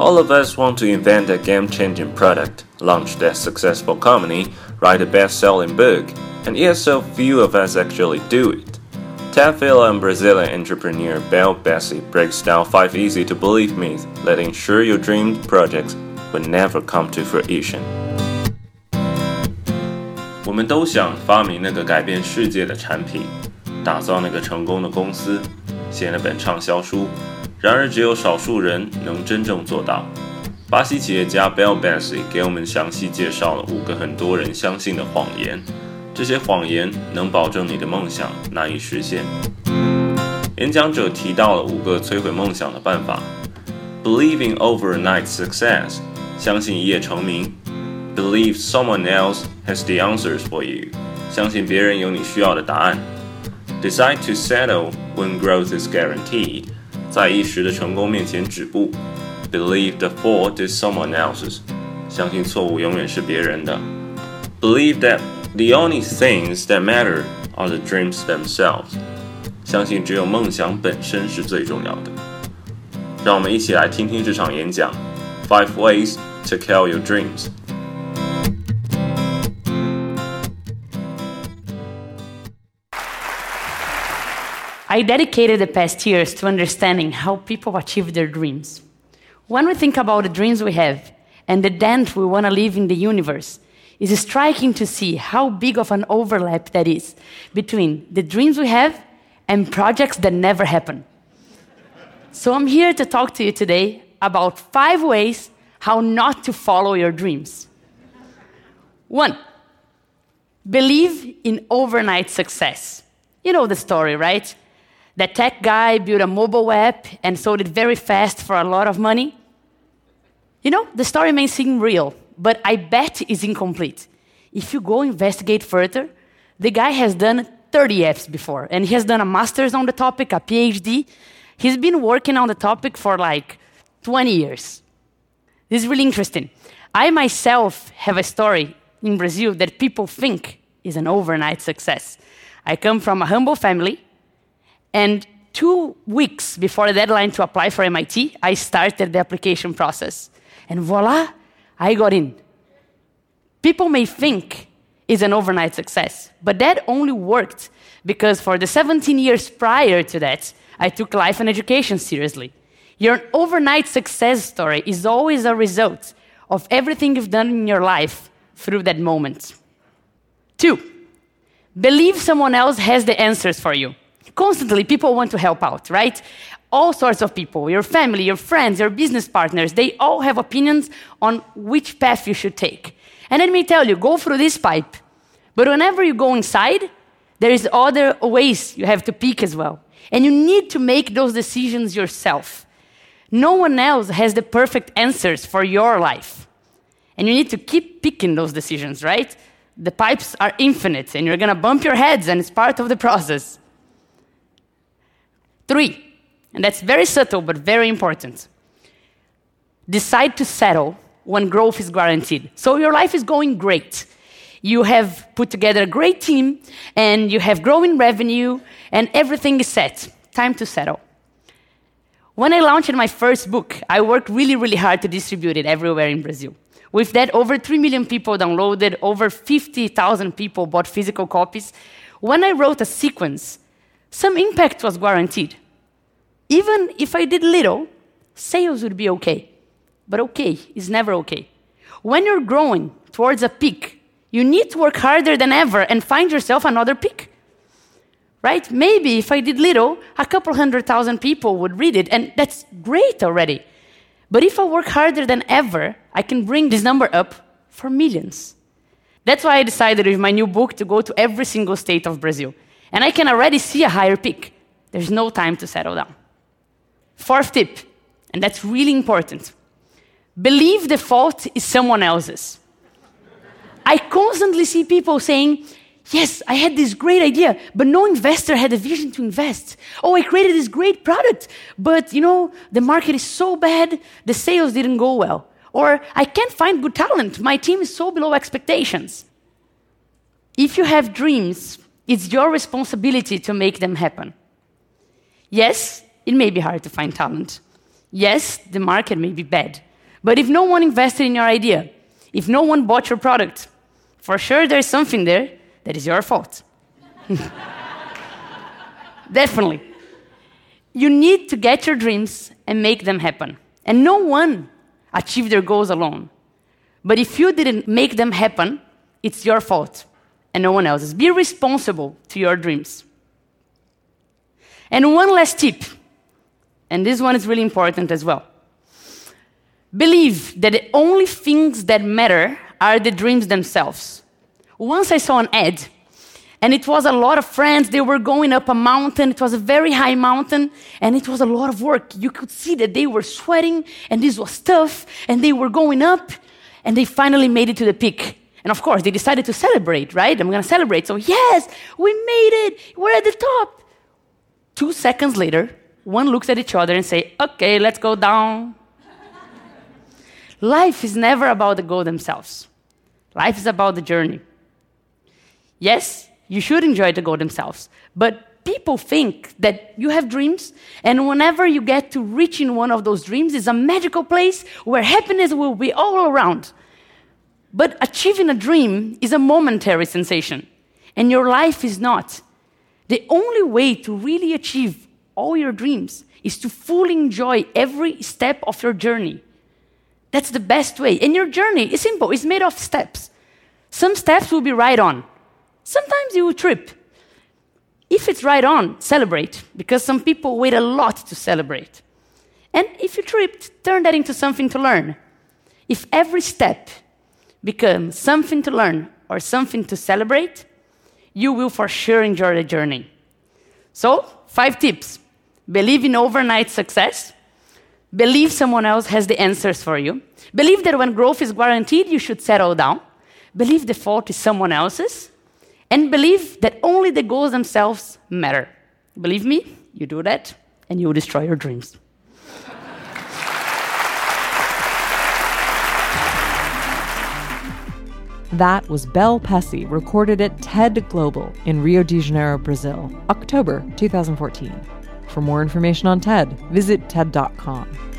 All of us want to invent a game changing product, launch that successful company, write a best selling book, and yet so few of us actually do it. Ted and Brazilian entrepreneur Bel Pesce breaks down five easy to believe myths that ensure your dream projects will never come to fruition. 我们都想发明那个改变世界的产品，打造那个成功的公司，写那本畅销书。然而，只有少数人能真正做到。巴西企业家 Bell Bessie 给我们详细介绍了五个很多人相信的谎言，这些谎言能保证你的梦想难以实现。演讲者提到了五个摧毁梦想的办法：Believe in overnight success，相信一夜成名；Believe someone else has the answers for you，相信别人有你需要的答案；Decide to settle when growth is guaranteed。在一时的成功面前止步，believe the fault is someone else's，相信错误永远是别人的；believe that the only things that matter are the dreams themselves，相信只有梦想本身是最重要的。让我们一起来听听这场演讲：Five ways to kill your dreams。 I dedicated the past years to understanding how people achieve their dreams. When we think about the dreams we have and the dent we want to leave in the universe, it's striking to see how big of an overlap that is between the dreams we have and projects that never happen. so I'm here to talk to you today about five ways how not to follow your dreams. One, believe in overnight success. You know the story, right? That tech guy built a mobile app and sold it very fast for a lot of money. You know, the story may seem real, but I bet it's incomplete. If you go investigate further, the guy has done 30 apps before, and he has done a master's on the topic, a PhD. He's been working on the topic for like 20 years. This is really interesting. I myself have a story in Brazil that people think is an overnight success. I come from a humble family and two weeks before the deadline to apply for MIT, I started the application process. And voila, I got in. People may think it's an overnight success, but that only worked because for the 17 years prior to that, I took life and education seriously. Your overnight success story is always a result of everything you've done in your life through that moment. Two, believe someone else has the answers for you constantly people want to help out, right? All sorts of people, your family, your friends, your business partners, they all have opinions on which path you should take. And let me tell you, go through this pipe. But whenever you go inside, there is other ways you have to pick as well. And you need to make those decisions yourself. No one else has the perfect answers for your life. And you need to keep picking those decisions, right? The pipes are infinite, and you're gonna bump your heads, and it's part of the process. Three, and that's very subtle but very important. Decide to settle when growth is guaranteed. So your life is going great. You have put together a great team and you have growing revenue and everything is set. Time to settle. When I launched my first book, I worked really, really hard to distribute it everywhere in Brazil. With that, over 3 million people downloaded, over 50,000 people bought physical copies. When I wrote a sequence, some impact was guaranteed. Even if I did little, sales would be okay. But okay is never okay. When you're growing towards a peak, you need to work harder than ever and find yourself another peak. Right? Maybe if I did little, a couple hundred thousand people would read it, and that's great already. But if I work harder than ever, I can bring this number up for millions. That's why I decided with my new book to go to every single state of Brazil. And I can already see a higher peak. There's no time to settle down. Fourth tip, and that's really important believe the fault is someone else's. I constantly see people saying, Yes, I had this great idea, but no investor had a vision to invest. Oh, I created this great product, but you know, the market is so bad, the sales didn't go well. Or I can't find good talent, my team is so below expectations. If you have dreams, it's your responsibility to make them happen. Yes, it may be hard to find talent. Yes, the market may be bad. But if no one invested in your idea, if no one bought your product, for sure there's something there that is your fault. Definitely. You need to get your dreams and make them happen. And no one achieved their goals alone. But if you didn't make them happen, it's your fault and no one else's. Be responsible to your dreams. And one last tip, and this one is really important as well. Believe that the only things that matter are the dreams themselves. Once I saw an ad, and it was a lot of friends. They were going up a mountain. It was a very high mountain, and it was a lot of work. You could see that they were sweating, and this was tough, and they were going up, and they finally made it to the peak. And of course, they decided to celebrate, right? I'm going to celebrate. So, yes, we made it. We're at the top. Two seconds later, one looks at each other and say, "Okay, let's go down." Life is never about the goal themselves. Life is about the journey. Yes, you should enjoy the goal themselves, but people think that you have dreams, and whenever you get to reaching one of those dreams, is a magical place where happiness will be all around. But achieving a dream is a momentary sensation, and your life is not. The only way to really achieve all your dreams is to fully enjoy every step of your journey. That's the best way. And your journey is simple, it's made of steps. Some steps will be right on, sometimes you will trip. If it's right on, celebrate, because some people wait a lot to celebrate. And if you tripped, turn that into something to learn. If every step becomes something to learn or something to celebrate, you will for sure enjoy the journey. So, five tips believe in overnight success, believe someone else has the answers for you, believe that when growth is guaranteed, you should settle down, believe the fault is someone else's, and believe that only the goals themselves matter. Believe me, you do that, and you will destroy your dreams. That was Bel Pesce, recorded at TED Global in Rio de Janeiro, Brazil, October 2014. For more information on TED, visit TED.com.